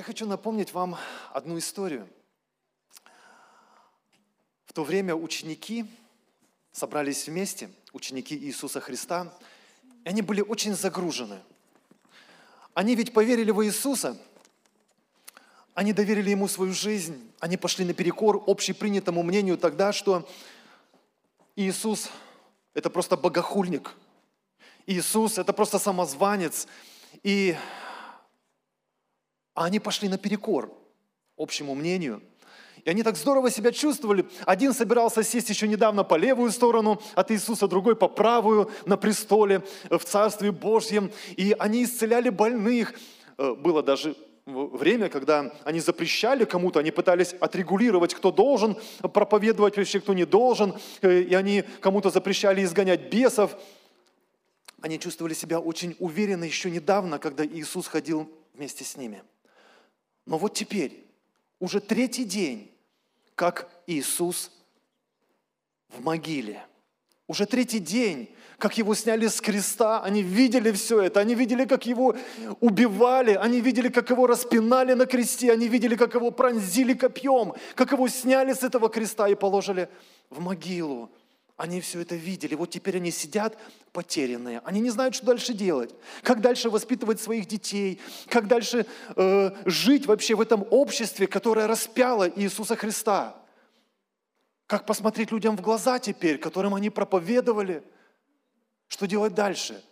Я хочу напомнить вам одну историю. В то время ученики собрались вместе, ученики Иисуса Христа, и они были очень загружены. Они ведь поверили в Иисуса, они доверили Ему свою жизнь, они пошли наперекор общепринятому мнению тогда, что Иисус – это просто богохульник, Иисус – это просто самозванец, и они пошли наперекор общему мнению – и они так здорово себя чувствовали. Один собирался сесть еще недавно по левую сторону от Иисуса, другой по правую на престоле в Царстве Божьем. И они исцеляли больных. Э, было даже время, когда они запрещали кому-то, они пытались отрегулировать, кто должен проповедовать вообще, кто не должен, э, и они кому-то запрещали изгонять бесов. Они чувствовали себя очень уверенно еще недавно, когда Иисус ходил вместе с ними. Но вот теперь, уже третий день, как Иисус в могиле. Уже третий день, как его сняли с креста, они видели все это, они видели, как его убивали, они видели, как его распинали на кресте, они видели, как его пронзили копьем, как его сняли с этого креста и положили в могилу. Они все это видели. Вот теперь они сидят потерянные. Они не знают, что дальше делать. Как дальше воспитывать своих детей. Как дальше э, жить вообще в этом обществе, которое распяло Иисуса Христа. Как посмотреть людям в глаза теперь, которым они проповедовали. Что делать дальше?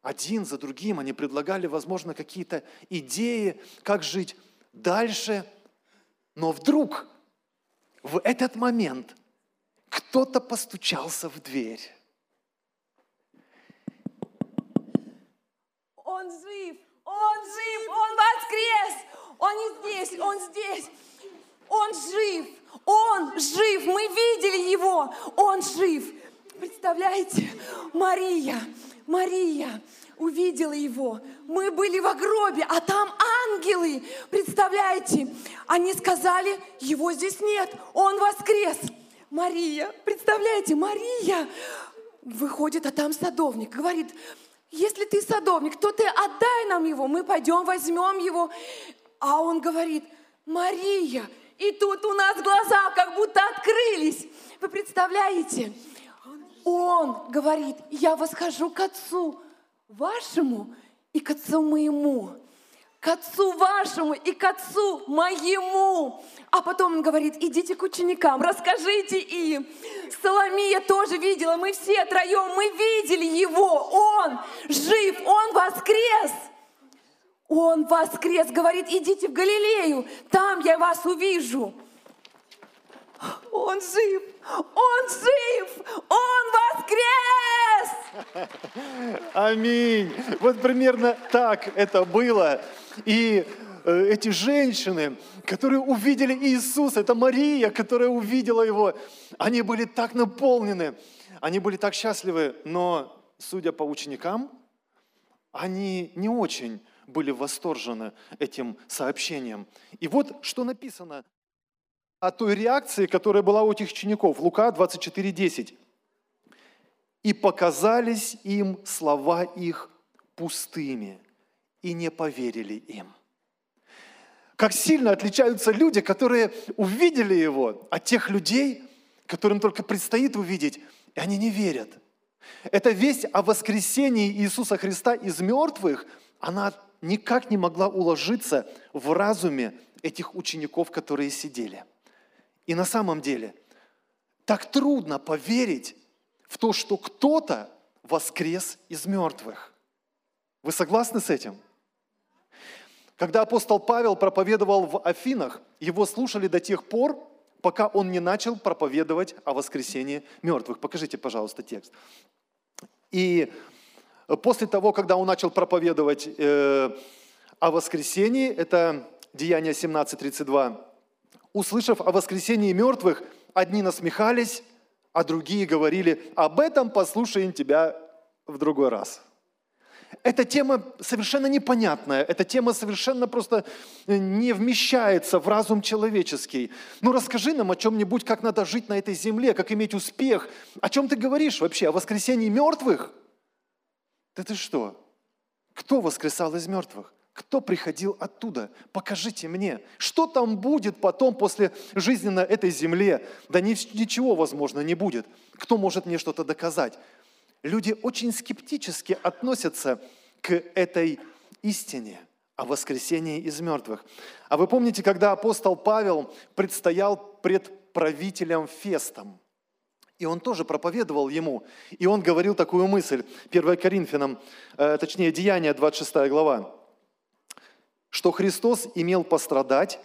Один за другим они предлагали, возможно, какие-то идеи, как жить дальше. Но вдруг в этот момент – кто-то постучался в дверь. Он жив, он жив, он воскрес, он не здесь, он здесь. Он жив, он жив, мы видели его, он жив. Представляете, Мария, Мария увидела его. Мы были в гробе, а там ангелы. Представляете, они сказали, его здесь нет, он воскрес. Мария, представляете, Мария выходит, а там садовник, говорит, если ты садовник, то ты отдай нам его, мы пойдем возьмем его. А он говорит, Мария, и тут у нас глаза как будто открылись. Вы представляете? Он говорит, я восхожу к отцу вашему и к отцу моему к отцу вашему и к отцу моему. А потом он говорит, идите к ученикам, расскажите им. Соломия тоже видела, мы все троем, мы видели его. Он жив, он воскрес. Он воскрес, говорит, идите в Галилею, там я вас увижу. Он жив, он жив, он воскрес! Аминь. Вот примерно так это было. И э, эти женщины, которые увидели Иисуса, это Мария, которая увидела Его, они были так наполнены, они были так счастливы, но, судя по ученикам, они не очень были восторжены этим сообщением. И вот что написано о той реакции, которая была у этих учеников. Лука 24:10. «И показались им слова их пустыми, и не поверили им». Как сильно отличаются люди, которые увидели его, от тех людей, которым только предстоит увидеть, и они не верят. Эта весть о воскресении Иисуса Христа из мертвых, она никак не могла уложиться в разуме этих учеников, которые сидели – и на самом деле так трудно поверить в то, что кто-то воскрес из мертвых. Вы согласны с этим? Когда апостол Павел проповедовал в Афинах, его слушали до тех пор, пока он не начал проповедовать о воскресении мертвых. Покажите, пожалуйста, текст. И после того, когда он начал проповедовать э, о воскресении, это Деяние 17.32, услышав о воскресении мертвых, одни насмехались, а другие говорили, об этом послушаем тебя в другой раз. Эта тема совершенно непонятная, эта тема совершенно просто не вмещается в разум человеческий. Ну расскажи нам о чем-нибудь, как надо жить на этой земле, как иметь успех. О чем ты говоришь вообще? О воскресении мертвых? Да ты что? Кто воскресал из мертвых? кто приходил оттуда? Покажите мне, что там будет потом после жизни на этой земле? Да ничего, возможно, не будет. Кто может мне что-то доказать? Люди очень скептически относятся к этой истине о воскресении из мертвых. А вы помните, когда апостол Павел предстоял пред правителем Фестом, и он тоже проповедовал ему, и он говорил такую мысль, 1 Коринфянам, э, точнее, Деяния, 26 глава, что Христос имел пострадать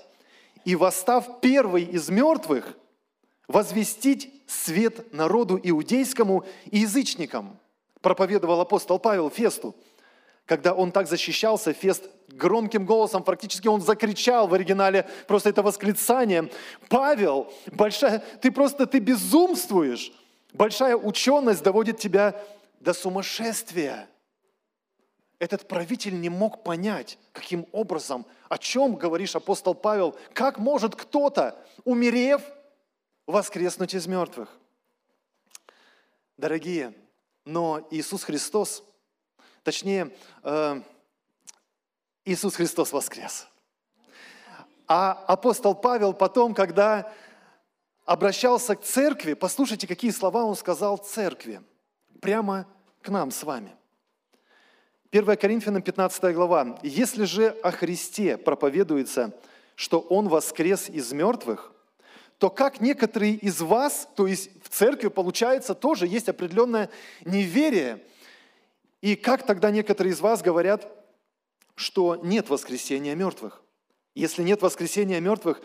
и, восстав первый из мертвых, возвестить свет народу иудейскому и язычникам, проповедовал апостол Павел Фесту. Когда он так защищался, Фест громким голосом, практически он закричал в оригинале просто это восклицание. Павел, большая, ты просто, ты безумствуешь. Большая ученость доводит тебя до сумасшествия этот правитель не мог понять, каким образом, о чем говоришь апостол Павел, как может кто-то, умерев, воскреснуть из мертвых. Дорогие, но Иисус Христос, точнее, э, Иисус Христос воскрес. А апостол Павел потом, когда обращался к церкви, послушайте, какие слова он сказал церкви, прямо к нам с вами. 1 Коринфянам 15 глава. «Если же о Христе проповедуется, что Он воскрес из мертвых, то как некоторые из вас, то есть в церкви, получается, тоже есть определенное неверие. И как тогда некоторые из вас говорят, что нет воскресения мертвых? Если нет воскресения мертвых,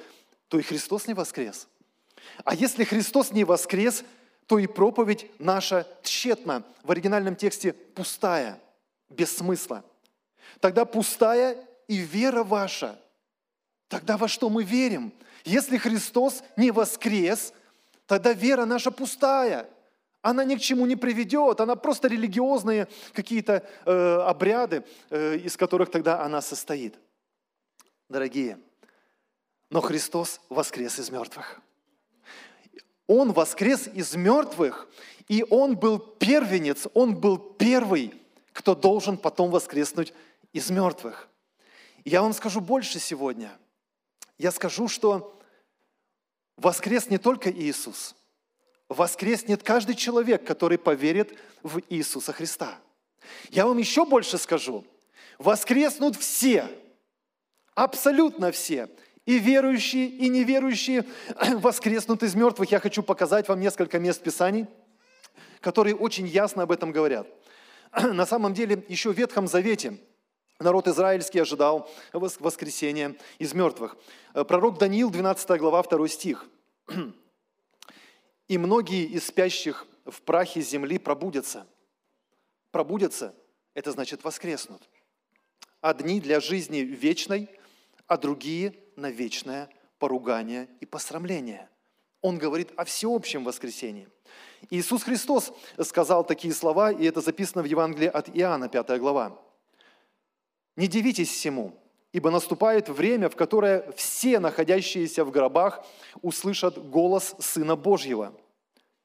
то и Христос не воскрес. А если Христос не воскрес, то и проповедь наша тщетна. В оригинальном тексте пустая – без смысла. Тогда пустая и вера ваша. Тогда во что мы верим? Если Христос не воскрес, тогда вера наша пустая. Она ни к чему не приведет, она просто религиозные какие-то э, обряды, э, из которых тогда она состоит. Дорогие, но Христос воскрес из мертвых. Он воскрес из мертвых, и Он был первенец, Он был первый – кто должен потом воскреснуть из мертвых. Я вам скажу больше сегодня. Я скажу, что воскрес не только Иисус. Воскреснет каждый человек, который поверит в Иисуса Христа. Я вам еще больше скажу. Воскреснут все, абсолютно все, и верующие, и неверующие воскреснут из мертвых. Я хочу показать вам несколько мест Писаний, которые очень ясно об этом говорят. на самом деле еще в Ветхом Завете народ израильский ожидал воскресения из мертвых. Э, пророк Даниил, 12 глава, 2 стих. «И многие из спящих в прахе земли пробудятся». Пробудятся – это значит воскреснут. Одни для жизни вечной, а другие на вечное поругание и посрамление. Он говорит о всеобщем воскресении. Иисус Христос сказал такие слова, и это записано в Евангелии от Иоанна, 5 глава. «Не дивитесь всему, ибо наступает время, в которое все находящиеся в гробах услышат голос Сына Божьего,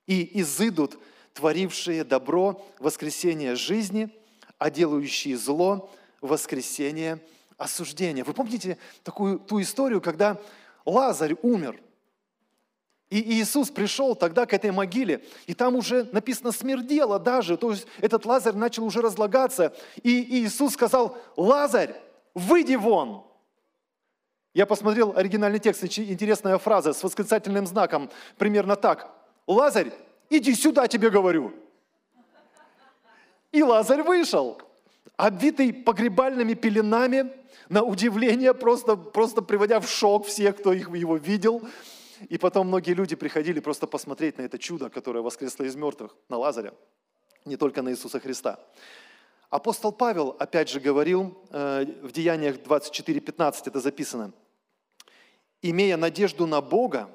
и изыдут творившие добро воскресение жизни, а делающие зло воскресение осуждения». Вы помните такую ту историю, когда Лазарь умер – и Иисус пришел тогда к этой могиле, и там уже написано смердело даже, то есть этот Лазарь начал уже разлагаться. И Иисус сказал, Лазарь, выйди вон. Я посмотрел оригинальный текст, интересная фраза с восклицательным знаком, примерно так. Лазарь, иди сюда, тебе говорю. И Лазарь вышел, обвитый погребальными пеленами, на удивление, просто, просто приводя в шок всех, кто их, его видел. И потом многие люди приходили просто посмотреть на это чудо, которое воскресло из мертвых, на Лазаря, не только на Иисуса Христа. Апостол Павел, опять же, говорил э, в Деяниях 24:15, это записано, «Имея надежду на Бога,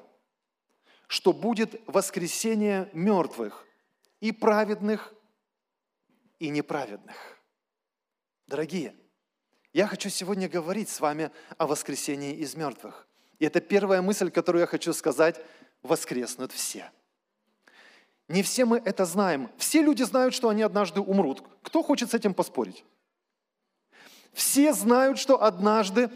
что будет воскресение мертвых и праведных, и неправедных». Дорогие, я хочу сегодня говорить с вами о воскресении из мертвых. И это первая мысль, которую я хочу сказать, воскреснут все. Не все мы это знаем. Все люди знают, что они однажды умрут. Кто хочет с этим поспорить? Все знают, что однажды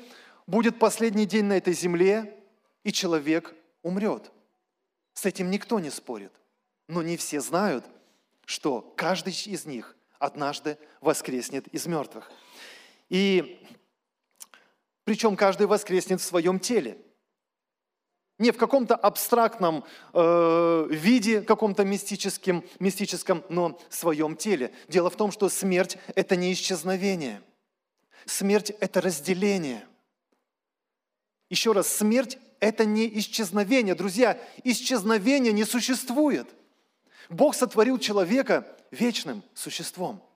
будет последний день на этой земле, и человек умрет. С этим никто не спорит. Но не все знают, что каждый из них однажды воскреснет из мертвых. И причем каждый воскреснет в своем теле. Не в каком-то абстрактном э, виде, каком-то мистическом, мистическом, но в своем теле. Дело в том, что смерть – это не исчезновение. Смерть – это разделение. Еще раз, смерть – это не исчезновение. Друзья, исчезновения не существует. Бог сотворил человека вечным существом –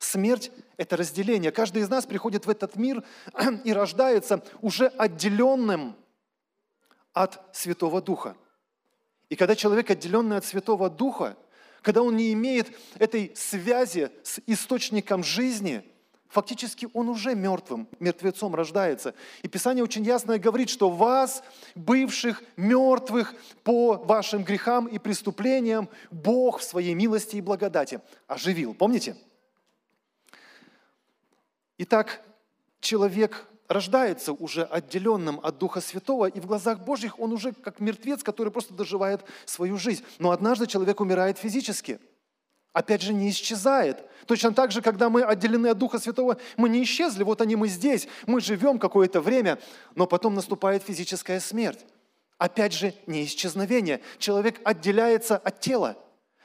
Смерть – это разделение. Каждый из нас приходит в этот мир и рождается уже отделенным от Святого Духа. И когда человек отделенный от Святого Духа, когда он не имеет этой связи с источником жизни, фактически он уже мертвым, мертвецом рождается. И Писание очень ясно говорит, что вас, бывших мертвых по вашим грехам и преступлениям, Бог в своей милости и благодати оживил. Помните? Итак, человек рождается уже отделенным от Духа Святого, и в глазах Божьих он уже как мертвец, который просто доживает свою жизнь. Но однажды человек умирает физически. Опять же, не исчезает. Точно так же, когда мы отделены от Духа Святого, мы не исчезли, вот они мы здесь, мы живем какое-то время, но потом наступает физическая смерть. Опять же, не исчезновение. Человек отделяется от тела.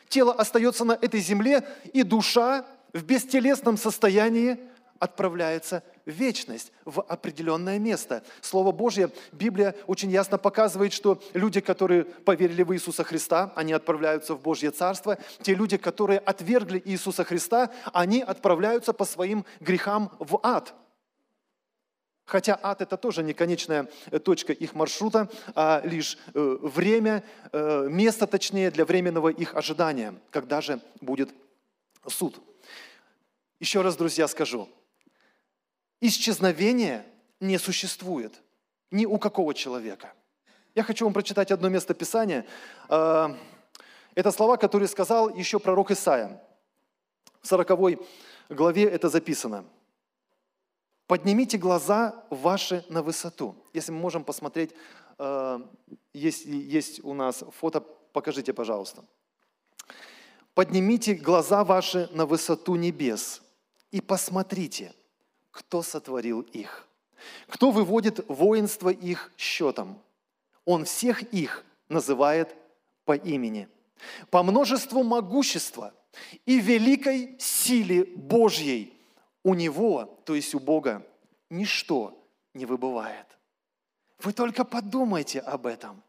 Тело остается на этой земле, и душа в бестелесном состоянии отправляется вечность, в определенное место. Слово Божье, Библия очень ясно показывает, что люди, которые поверили в Иисуса Христа, они отправляются в Божье Царство. Те люди, которые отвергли Иисуса Христа, они отправляются по своим грехам в ад. Хотя ад – это тоже не конечная точка их маршрута, а лишь э, время, э, место точнее для временного их ожидания, когда же будет суд. Еще раз, друзья, скажу – исчезновения не существует ни у какого человека. Я хочу вам прочитать одно место Писания. А, это слова, которые сказал еще пророк Исаия. В 40 главе это записано. «Поднимите глаза ваши на высоту». Если мы можем посмотреть, а, есть, есть у нас фото, покажите, пожалуйста. «Поднимите глаза ваши на высоту небес и посмотрите – кто сотворил их, кто выводит воинство их счетом. Он всех их называет по имени, по множеству могущества и великой силе Божьей. У Него, то есть у Бога, ничто не выбывает. Вы только подумайте об этом.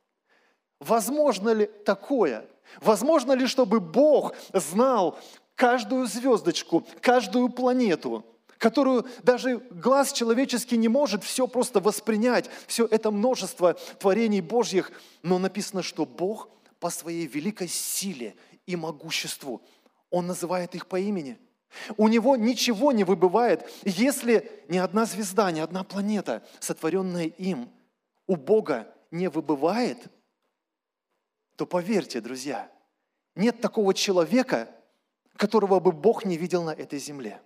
Возможно ли такое? Возможно ли, чтобы Бог знал каждую звездочку, каждую планету – которую даже глаз человеческий не может все просто воспринять, все это множество творений Божьих, но написано, что Бог по своей великой силе и могуществу, Он называет их по имени. У Него ничего не выбывает, если ни одна звезда, ни одна планета, сотворенная им, у Бога не выбывает, то поверьте, друзья, нет такого человека, которого бы Бог не видел на этой земле –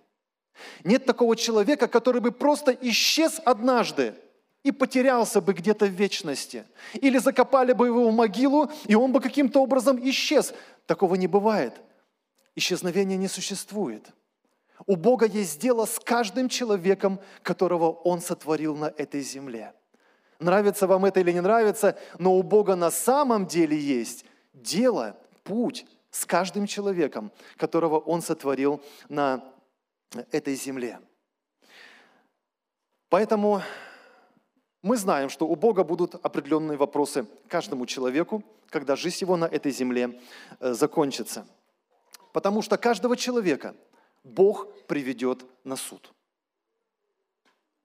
нет такого человека, который бы просто исчез однажды и потерялся бы где-то в вечности. Или закопали бы его в могилу, и он бы каким-то образом исчез. Такого не бывает. Исчезновения не существует. У Бога есть дело с каждым человеком, которого Он сотворил на этой земле. Нравится вам это или не нравится, но у Бога на самом деле есть дело, путь с каждым человеком, которого Он сотворил на этой земле. Поэтому мы знаем, что у Бога будут определенные вопросы каждому человеку, когда жизнь его на этой земле э, закончится. Потому что каждого человека Бог приведет на суд.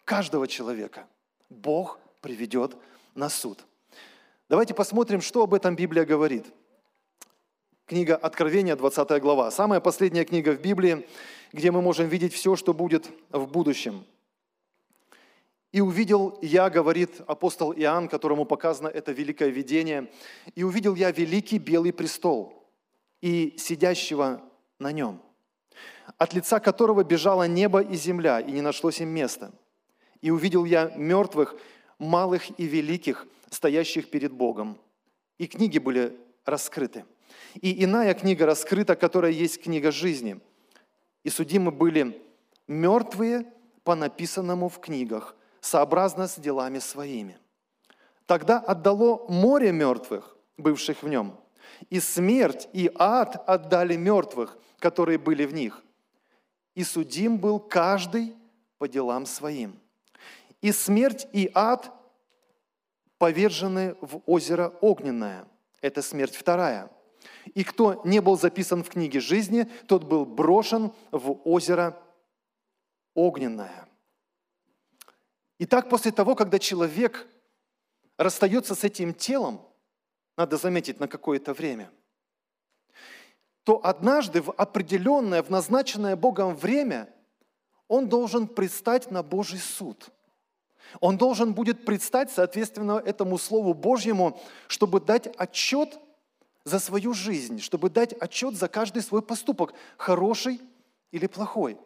Каждого человека Бог приведет на суд. Давайте посмотрим, что об этом Библия говорит. Книга Откровения, 20 глава. Самая последняя книга в Библии, где мы можем видеть все, что будет в будущем. «И увидел я, — говорит апостол Иоанн, которому показано это великое видение, — и увидел я великий белый престол и сидящего на нем, от лица которого бежало небо и земля, и не нашлось им места. И увидел я мертвых, малых и великих, стоящих перед Богом. И книги были раскрыты. И иная книга раскрыта, которая есть книга жизни. И судимы были мертвые по написанному в книгах, сообразно с делами своими. Тогда отдало море мертвых, бывших в нем, и смерть, и ад отдали мертвых, которые были в них. И судим был каждый по делам своим. И смерть, и ад повержены в озеро огненное. Это смерть вторая. И кто не был записан в книге жизни, тот был брошен в озеро огненное. Итак, после того, когда человек расстается с этим телом, надо заметить, на какое-то время, то однажды в определенное, в назначенное Богом время он должен предстать на Божий суд. Он должен будет предстать, соответственно, этому Слову Божьему, чтобы дать отчет за свою жизнь, чтобы дать отчет за каждый свой поступок, хороший или плохой.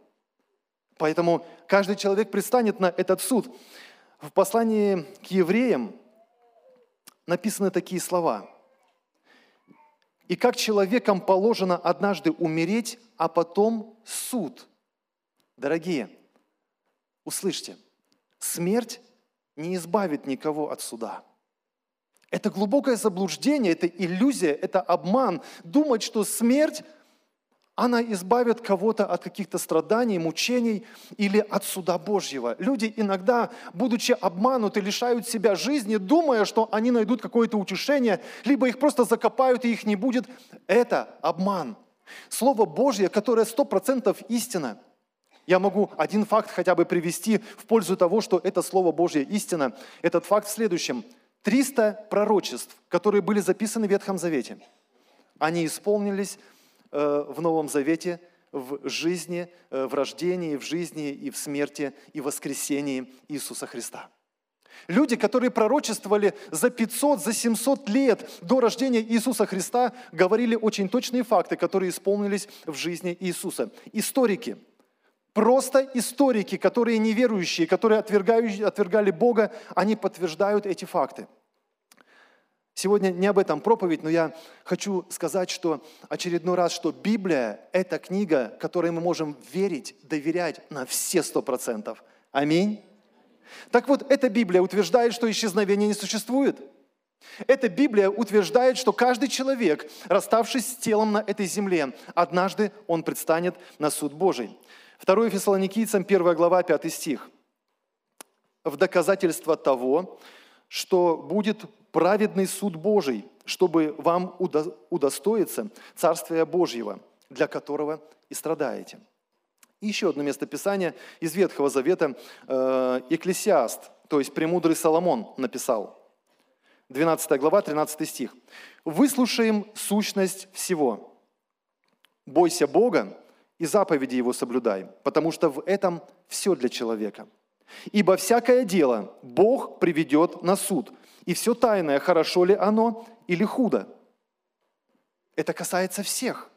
Поэтому каждый человек предстанет на этот суд. В послании к евреям написаны такие слова. «И как человекам положено однажды умереть, а потом суд». Дорогие, услышьте, смерть не избавит никого от суда. Это глубокое заблуждение, это иллюзия, это обман. Думать, что смерть она избавит кого-то от каких-то страданий, мучений или от суда Божьего. Люди иногда, будучи обмануты, лишают себя жизни, думая, что они найдут какое-то утешение, либо их просто закопают и их не будет. Это обман. Слово Божье, которое сто процентов истина. Я могу один факт хотя бы привести в пользу того, что это Слово Божье истина. Этот факт в следующем. 300 пророчеств, которые были записаны в Ветхом Завете, они исполнились Э, в Новом Завете в жизни, э, в рождении, в жизни и в смерти и воскресении Иисуса Христа. Люди, которые пророчествовали за 500, за 700 лет до рождения Иисуса Христа, говорили очень точные факты, которые исполнились в жизни Иисуса. Историки, просто историки, которые неверующие, которые отвергали Бога, они подтверждают эти факты – Сегодня не об этом проповедь, но я хочу сказать, что очередной раз, что Библия – это книга, которой мы можем верить, доверять на все сто процентов. Аминь. Так вот, эта Библия утверждает, что исчезновения не существует. Эта Библия утверждает, что каждый человек, расставшись с телом на этой земле, однажды он предстанет на суд Божий. 2 Фессалоникийцам, 1 глава, 5 стих. «В доказательство того, что будет праведный суд Божий, чтобы вам удостоиться Царствия Божьего, для которого и страдаете. И еще одно место Писания из Ветхого Завета, э, Екклесиаст, то есть премудрый Соломон написал. 12 глава, 13 стих. «Выслушаем сущность всего. Бойся Бога и заповеди Его соблюдай, потому что в этом все для человека. Ибо всякое дело Бог приведет на суд, и все тайное, хорошо ли оно или худо. Это касается всех,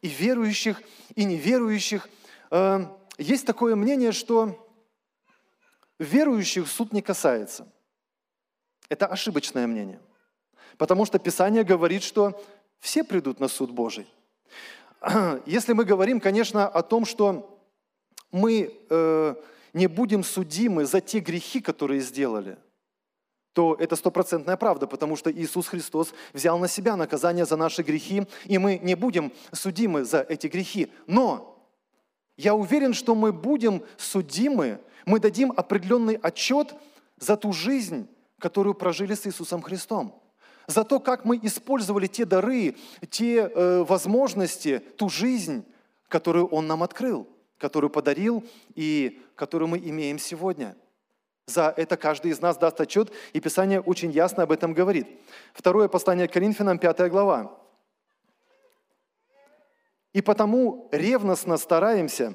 и верующих, и неверующих. Э, есть такое мнение, что верующих суд не касается. Это ошибочное мнение. Потому что Писание говорит, что все придут на суд Божий. Если мы говорим, конечно, о том, что мы э, не будем судимы за те грехи, которые сделали – то это стопроцентная правда, потому что Иисус Христос взял на себя наказание за наши грехи, и мы не будем судимы за эти грехи. Но я уверен, что мы будем судимы, мы дадим определенный отчет за ту жизнь, которую прожили с Иисусом Христом. За то, как мы использовали те дары, те э, возможности, ту жизнь, которую Он нам открыл, которую подарил и которую мы имеем сегодня – за это каждый из нас даст отчет, и Писание очень ясно об этом говорит. Второе послание к Коринфянам, 5 глава. «И потому ревностно стараемся,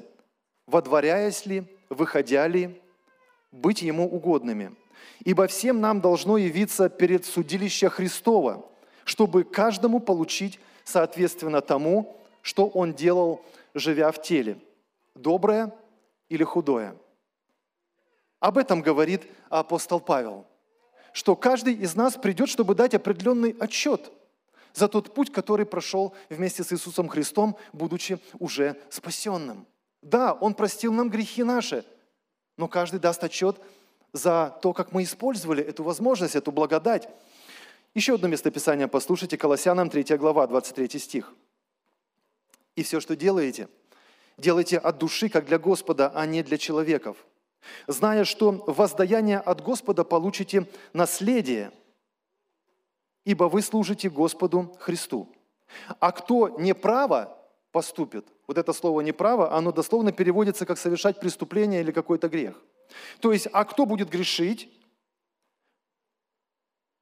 водворяясь ли, выходя ли, быть Ему угодными. Ибо всем нам должно явиться перед судилище Христова, чтобы каждому получить соответственно тому, что он делал живя в теле, доброе или худое. Об этом говорит апостол Павел, что каждый из нас придет, чтобы дать определенный отчет за тот путь, который прошел вместе с Иисусом Христом, будучи уже спасенным. Да, Он простил нам грехи наши, но каждый даст отчет за то, как мы использовали эту возможность, эту благодать. Еще одно местописание послушайте, Колоссянам 3 глава, 23 стих. «И все, что делаете, делайте от души, как для Господа, а не для человеков, зная, что воздаяние от Господа получите наследие, ибо вы служите Господу Христу. А кто неправо поступит, вот это слово «неправо», оно дословно переводится как «совершать преступление» или какой-то грех. То есть, а кто будет грешить,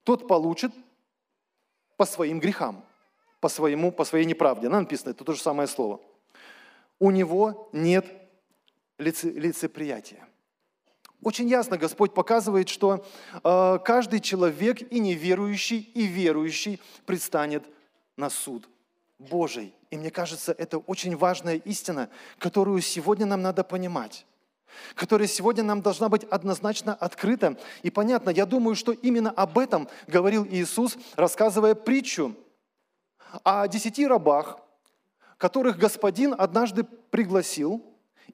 тот получит по своим грехам, по, своему, по своей неправде. Нам написано, это то же самое слово. У него нет лице, лицеприятия. Очень ясно Господь показывает, что э, каждый человек и неверующий, и верующий предстанет на суд Божий. И мне кажется, это очень важная истина, которую сегодня нам надо понимать которая сегодня нам должна быть однозначно открыта и понятна. Я думаю, что именно об этом говорил Иисус, рассказывая притчу о десяти рабах, которых Господин однажды пригласил,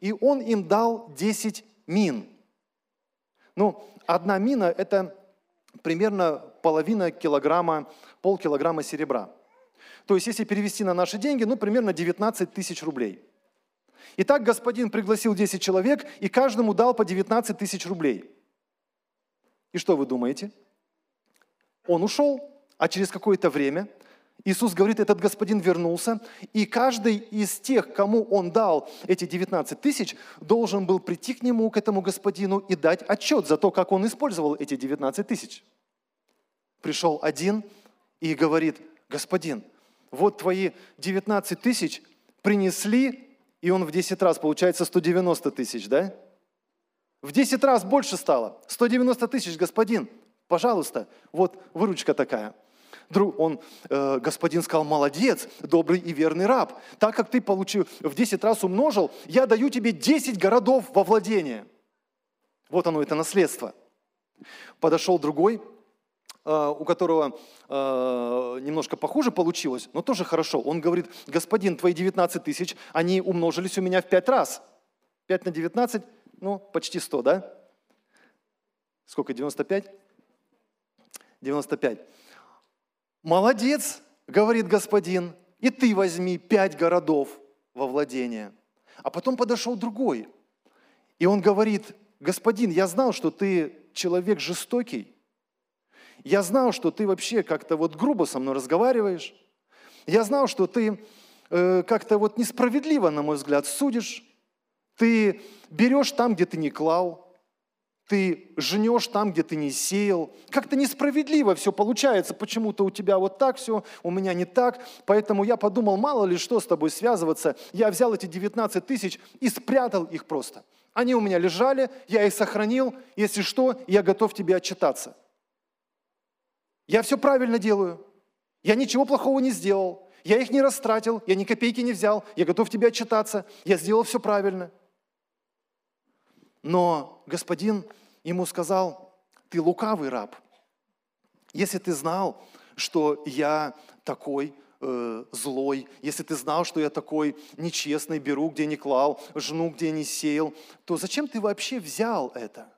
и Он им дал десять мин. Ну, одна мина – это примерно половина килограмма, полкилограмма серебра. То есть, если перевести на наши деньги, ну, примерно 19 тысяч рублей. Итак, господин пригласил 10 человек и каждому дал по 19 тысяч рублей. И что вы думаете? Он ушел, а через какое-то время Иисус говорит, этот господин вернулся, и каждый из тех, кому он дал эти 19 тысяч, должен был прийти к нему, к этому господину, и дать отчет за то, как он использовал эти 19 тысяч. Пришел один и говорит, господин, вот твои 19 тысяч принесли, и он в 10 раз, получается 190 тысяч, да? В 10 раз больше стало. 190 тысяч, господин, пожалуйста, вот выручка такая – Друг, он, э, господин сказал, молодец, добрый и верный раб. Так как ты получил, в 10 раз умножил, я даю тебе 10 городов во владение. Вот оно, это наследство. Подошел другой, э, у которого э, немножко похуже получилось, но тоже хорошо. Он говорит, господин, твои 19 тысяч, они умножились у меня в 5 раз. 5 на 19, ну, почти 100, да? Сколько, 95? 95. Молодец, говорит господин, и ты возьми пять городов во владение. А потом подошел другой, и он говорит, господин, я знал, что ты человек жестокий, я знал, что ты вообще как-то вот грубо со мной разговариваешь, я знал, что ты э, как-то вот несправедливо, на мой взгляд, судишь, ты берешь там, где ты не клал, ты жнешь там, где ты не сеял. Как-то несправедливо все получается, почему-то у тебя вот так все, у меня не так. Поэтому я подумал, мало ли что с тобой связываться. Я взял эти 19 тысяч и спрятал их просто. Они у меня лежали, я их сохранил. Если что, я готов тебе отчитаться. Я все правильно делаю. Я ничего плохого не сделал. Я их не растратил, я ни копейки не взял. Я готов тебе отчитаться. Я сделал все правильно. Но господин ему сказал, ты лукавый раб. Если ты знал, что я такой э, злой, если ты знал, что я такой нечестный, беру, где не клал, жну, где не сеял, то зачем ты вообще взял это?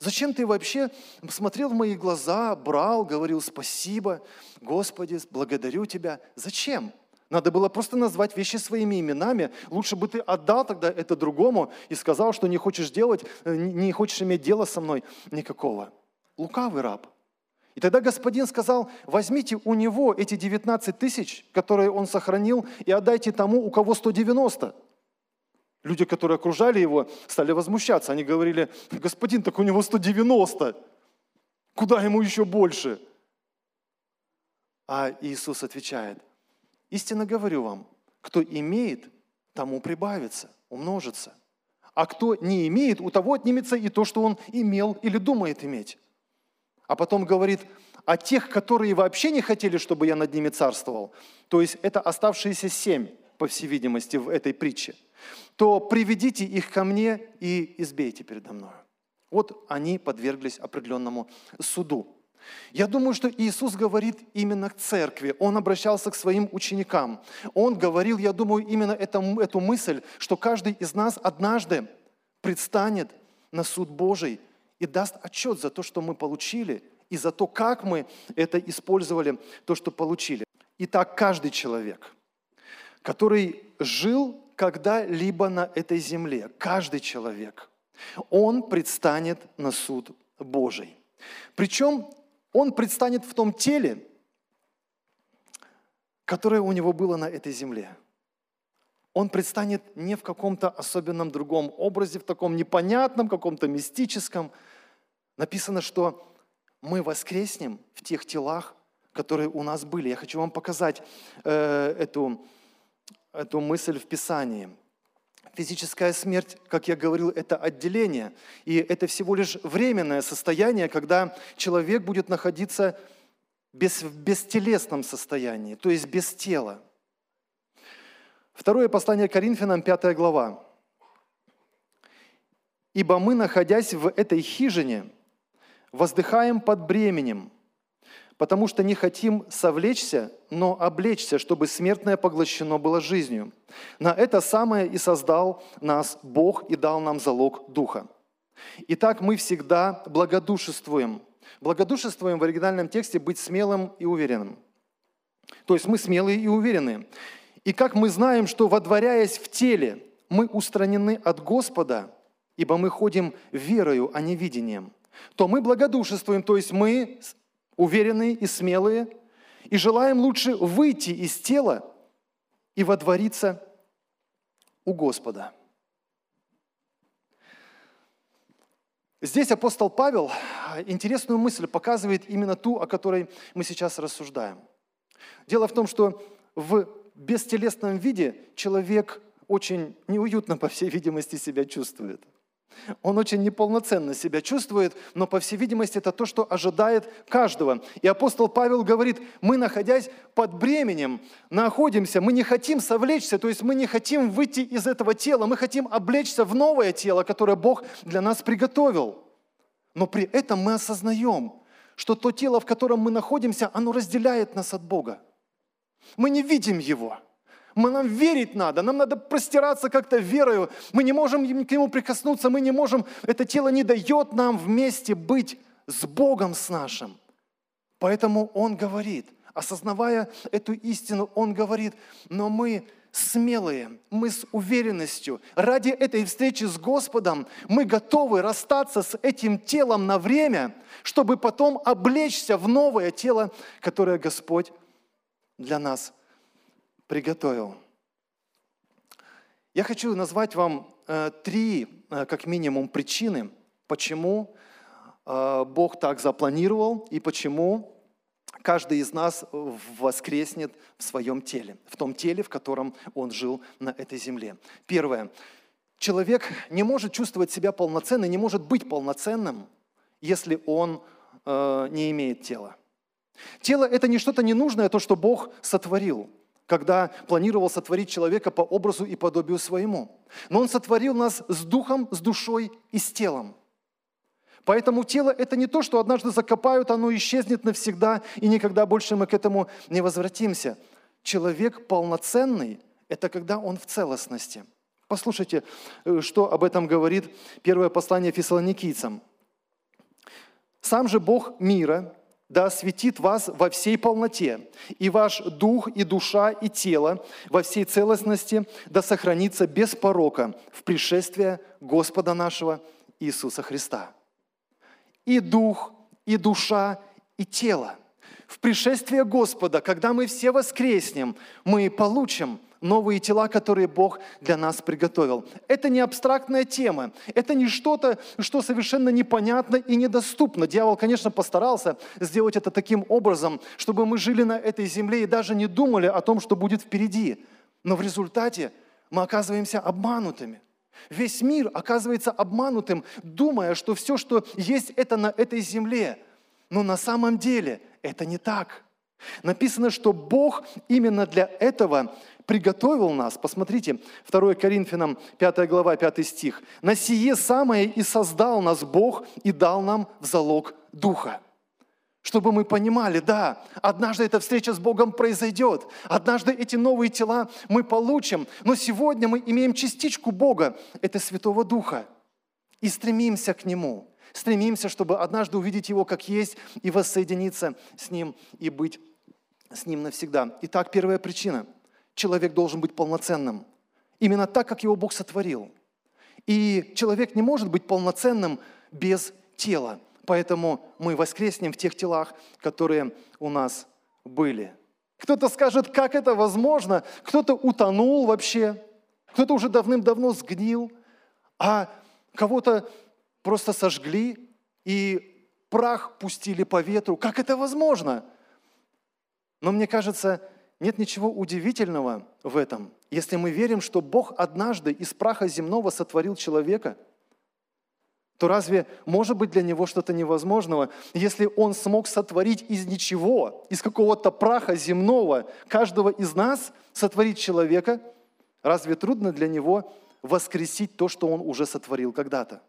Зачем ты вообще смотрел в мои глаза, брал, говорил спасибо, Господи, благодарю Тебя? Зачем? Надо было просто назвать вещи своими именами. Лучше бы ты отдал тогда это другому и сказал, что не хочешь делать, э, не хочешь иметь дело со мной никакого. Лукавый раб. И тогда господин сказал, возьмите у него эти 19 тысяч, которые он сохранил, и отдайте тому, у кого 190. Люди, которые окружали его, стали возмущаться. Они говорили, господин, так у него 190. Куда ему еще больше? А Иисус отвечает, Истинно говорю вам, кто имеет, тому прибавится, умножится. А кто не имеет, у того отнимется и то, что он имел или думает иметь. А потом говорит, а тех, которые вообще не хотели, чтобы я над ними царствовал, то есть это оставшиеся семь, по всей видимости, в этой притче, то приведите их ко мне и избейте передо мной. Вот они подверглись определенному суду. Я думаю, что Иисус говорит именно к церкви. Он обращался к своим ученикам. Он говорил, я думаю, именно эту, эту мысль, что каждый из нас однажды предстанет на суд Божий и даст отчет за то, что мы получили, и за то, как мы это использовали, то, что получили. Итак, каждый человек, который жил когда-либо на этой земле, каждый человек, он предстанет на суд Божий. Причем он предстанет в том теле, которое у него было на этой земле. Он предстанет не в каком-то особенном другом образе, в таком непонятном, каком-то мистическом. Написано, что мы воскреснем в тех телах, которые у нас были. Я хочу вам показать э, эту, эту мысль в Писании. Физическая смерть, как я говорил, это отделение. И это всего лишь временное состояние, когда человек будет находиться без, в бестелесном состоянии, то есть без тела. Второе послание Коринфянам, 5 глава. «Ибо мы, находясь в этой хижине, воздыхаем под бременем, потому что не хотим совлечься, но облечься, чтобы смертное поглощено было жизнью. На это самое и создал нас Бог и дал нам залог Духа. Итак, мы всегда благодушествуем. Благодушествуем в оригинальном тексте быть смелым и уверенным. То есть мы смелые и уверенные. И как мы знаем, что водворяясь в теле, мы устранены от Господа, ибо мы ходим верою, а не видением, то мы благодушествуем, то есть мы уверенные и смелые, и желаем лучше выйти из тела и водвориться у Господа. Здесь апостол Павел интересную мысль показывает именно ту, о которой мы сейчас рассуждаем. Дело в том, что в бестелесном виде человек очень неуютно, по всей видимости, себя чувствует – он очень неполноценно себя чувствует, но, по всей видимости, это то, что ожидает каждого. И апостол Павел говорит, мы, находясь под бременем, находимся, мы не хотим совлечься, то есть мы не хотим выйти из этого тела, мы хотим облечься в новое тело, которое Бог для нас приготовил. Но при этом мы осознаем, что то тело, в котором мы находимся, оно разделяет нас от Бога. Мы не видим его – мы, нам верить надо, нам надо простираться как-то верою. Мы не можем к нему прикоснуться, мы не можем, это тело не дает нам вместе быть с Богом с нашим. Поэтому Он говорит, осознавая эту истину, Он говорит, но мы смелые, мы с уверенностью, ради этой встречи с Господом, мы готовы расстаться с этим телом на время, чтобы потом облечься в новое тело, которое Господь для нас приготовил. Я хочу назвать вам э, три, э, как минимум, причины, почему э, Бог так запланировал и почему каждый из нас воскреснет в своем теле, в том теле, в котором он жил на этой земле. Первое. Человек не может чувствовать себя полноценным, не может быть полноценным, если он не имеет тела. Тело – это не что-то ненужное, а то, что Бог сотворил – когда планировал сотворить человека по образу и подобию своему. Но Он сотворил нас с духом, с душой и с телом. Поэтому тело – это не то, что однажды закопают, оно исчезнет навсегда, и никогда больше мы к этому не возвратимся. Человек полноценный – это когда он в целостности. Послушайте, э, что об этом говорит первое послание фессалоникийцам. «Сам же Бог мира, да осветит вас во всей полноте, и ваш дух, и душа, и тело во всей целостности да сохранится без порока в пришествие Господа нашего Иисуса Христа. И дух, и душа, и тело. В пришествие Господа, когда мы все воскреснем, мы получим – новые тела, которые Бог для нас приготовил. Это не абстрактная тема, это не что-то, что совершенно непонятно и недоступно. Дьявол, конечно, постарался сделать это таким образом, чтобы мы жили на этой земле и даже не думали о том, что будет впереди. Но в результате мы оказываемся обманутыми. Весь мир оказывается обманутым, думая, что все, что есть, это на этой земле. Но на самом деле это не так. Написано, что Бог именно для этого приготовил нас, посмотрите, 2 Коринфянам 5 глава, 5 стих, «На сие самое и создал нас Бог и дал нам в залог Духа». Чтобы мы понимали, да, однажды эта встреча с Богом произойдет, однажды эти новые тела мы получим, но сегодня мы имеем частичку Бога, это Святого Духа, и стремимся к Нему, стремимся, чтобы однажды увидеть Его как есть и воссоединиться с Ним и быть с Ним навсегда. Итак, первая причина. Человек должен быть полноценным. Именно так, как его Бог сотворил. И человек не может быть полноценным без тела. Поэтому мы воскреснем в тех телах, которые у нас были. Кто-то скажет, как это возможно? Кто-то утонул вообще, кто-то уже давным-давно сгнил, а кого-то просто сожгли и прах пустили по ветру. Как это возможно? Но мне кажется, нет ничего удивительного в этом. Если мы верим, что Бог однажды из праха земного сотворил человека, то разве может быть для него что-то невозможного, если он смог сотворить из ничего, из какого-то праха земного каждого из нас, сотворить человека, разве трудно для него воскресить то, что он уже сотворил когда-то?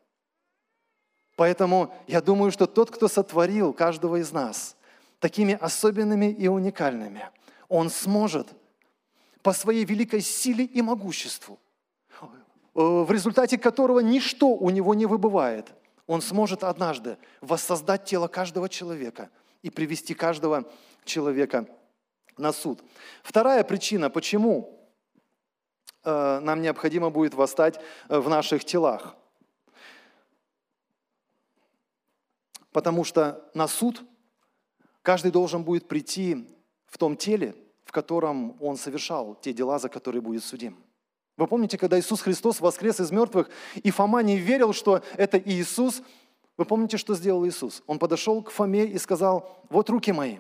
Поэтому я думаю, что тот, кто сотворил каждого из нас – такими особенными и уникальными. Он сможет по своей великой силе и могуществу, э, в результате которого ничто у него не выбывает, он сможет однажды воссоздать тело каждого человека и привести каждого человека на суд. Вторая причина, почему э, нам необходимо будет восстать э, в наших телах. Потому что на суд Каждый должен будет прийти в том теле, в котором он совершал те дела, за которые будет судим. Вы помните, когда Иисус Христос воскрес из мертвых, и Фома не верил, что это Иисус, вы помните, что сделал Иисус? Он подошел к Фоме и сказал, вот руки мои.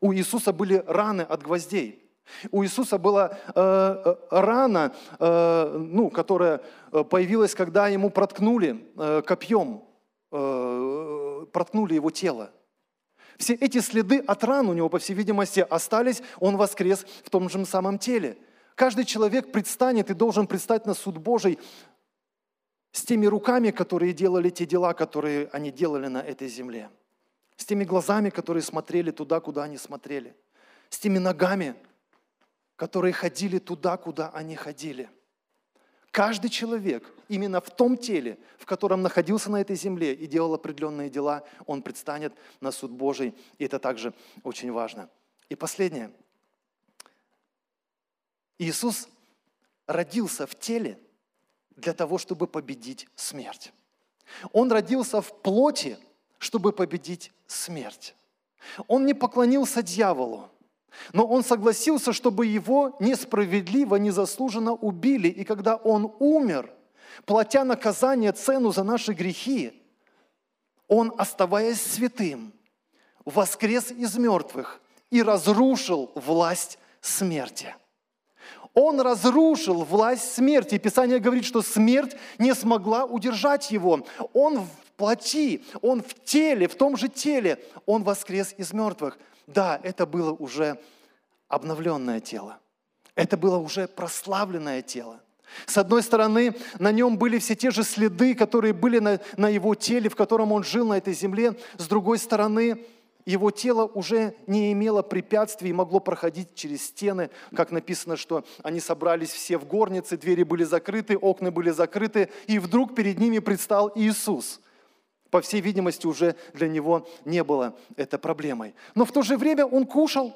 У Иисуса были раны от гвоздей. У Иисуса была э, э рана, э, ну, которая э, появилась, когда ему проткнули э, копьем, э, проткнули его тело. Все эти следы от ран у него, по всей видимости, остались, он воскрес в том же самом теле. Каждый человек предстанет и должен предстать на суд Божий с теми руками, которые делали те дела, которые они делали на этой земле. С теми глазами, которые смотрели туда, куда они смотрели. С теми ногами, которые ходили туда, куда они ходили. Каждый человек именно в том теле, в котором находился на этой земле и делал определенные дела, он предстанет на суд Божий, и это также очень важно. И последнее. Иисус родился в теле для того, чтобы победить смерть. Он родился в плоти, чтобы победить смерть. Он не поклонился дьяволу. Но он согласился, чтобы его несправедливо, незаслуженно убили. И когда он умер, платя наказание, цену за наши грехи, он, оставаясь святым, воскрес из мертвых и разрушил власть смерти. Он разрушил власть смерти. Писание говорит, что смерть не смогла удержать его. Он плоти, он в теле, в том же теле, он воскрес из мертвых. Да, это было уже обновленное тело. Это было уже прославленное тело. С одной стороны, на нем были все те же следы, которые были на, на его теле, в котором он жил на этой земле. С другой стороны, его тело уже не имело препятствий и могло проходить через стены. Как написано, что они собрались все в горнице, двери были закрыты, окна были закрыты, и вдруг перед ними предстал Иисус. По всей видимости, уже для него не было это проблемой. Но в то же время он кушал,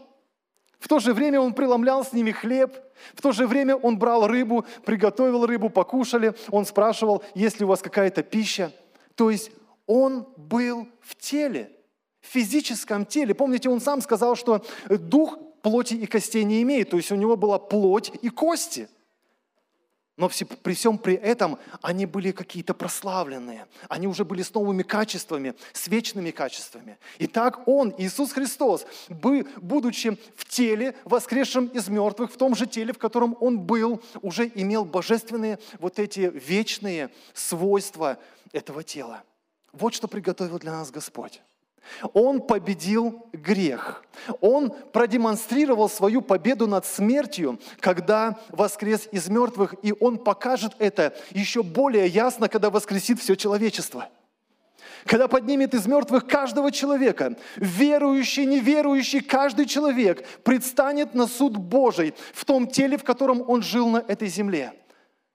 в то же время он преломлял с ними хлеб, в то же время он брал рыбу, приготовил рыбу, покушали, он спрашивал, есть ли у вас какая-то пища. То есть он был в теле, в физическом теле. Помните, он сам сказал, что дух плоти и костей не имеет, то есть у него была плоть и кости – но при всем при этом они были какие-то прославленные. Они уже были с новыми качествами, с вечными качествами. И так Он, Иисус Христос, будучи в теле, воскресшем из мертвых, в том же теле, в котором Он был, уже имел божественные вот эти вечные свойства этого тела. Вот что приготовил для нас Господь. Он победил грех. Он продемонстрировал свою победу над смертью, когда воскрес из мертвых, и он покажет это еще более ясно, когда воскресит все человечество. Когда поднимет из мертвых каждого человека, верующий, неверующий, каждый человек предстанет на суд Божий в том теле, в котором он жил на этой земле.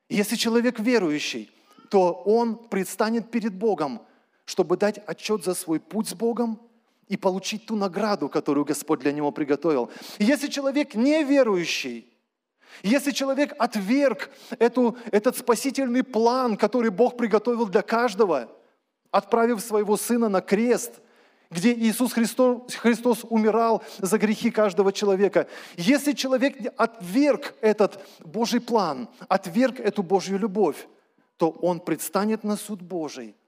Если человек верующий, то он предстанет перед Богом – чтобы дать отчет за свой путь с Богом и получить ту награду, которую Господь для него приготовил. Если человек неверующий, если человек отверг эту, этот спасительный план, который Бог приготовил для каждого, отправив своего Сына на крест, где Иисус Христос, Христос умирал за грехи каждого человека. Если человек отверг этот Божий план, отверг эту Божью любовь, то он предстанет на суд Божий –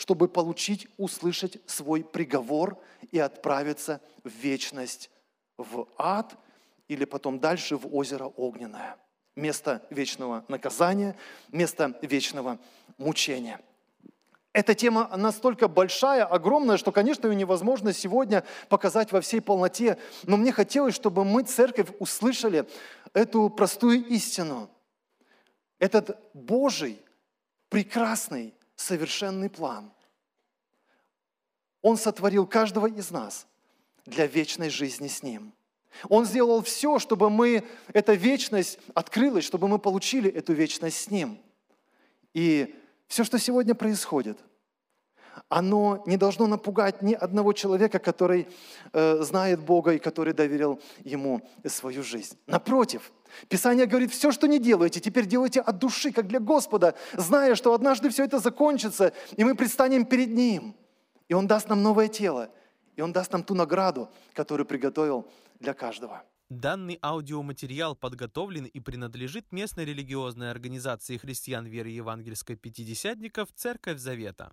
чтобы получить, услышать свой приговор и отправиться в вечность, в ад или потом дальше в озеро Огненное. Место вечного наказания, место вечного мучения. Эта тема настолько большая, огромная, что, конечно, ее невозможно сегодня показать во всей полноте. Но мне хотелось, чтобы мы, церковь, услышали эту простую истину. Этот Божий, прекрасный, совершенный план. Он сотворил каждого из нас для вечной жизни с Ним. Он сделал все, чтобы мы, эта вечность открылась, чтобы мы получили эту вечность с Ним. И все, что сегодня происходит, оно не должно напугать ни одного человека, который э, знает Бога и который доверил Ему свою жизнь. Напротив, Писание говорит, все, что не делаете, теперь делайте от души, как для Господа, зная, что однажды все это закончится, и мы предстанем перед Ним. И Он даст нам новое тело, и Он даст нам ту награду, которую приготовил для каждого. Данный аудиоматериал подготовлен и принадлежит местной религиозной организации христиан веры евангельской пятидесятников «Церковь Завета».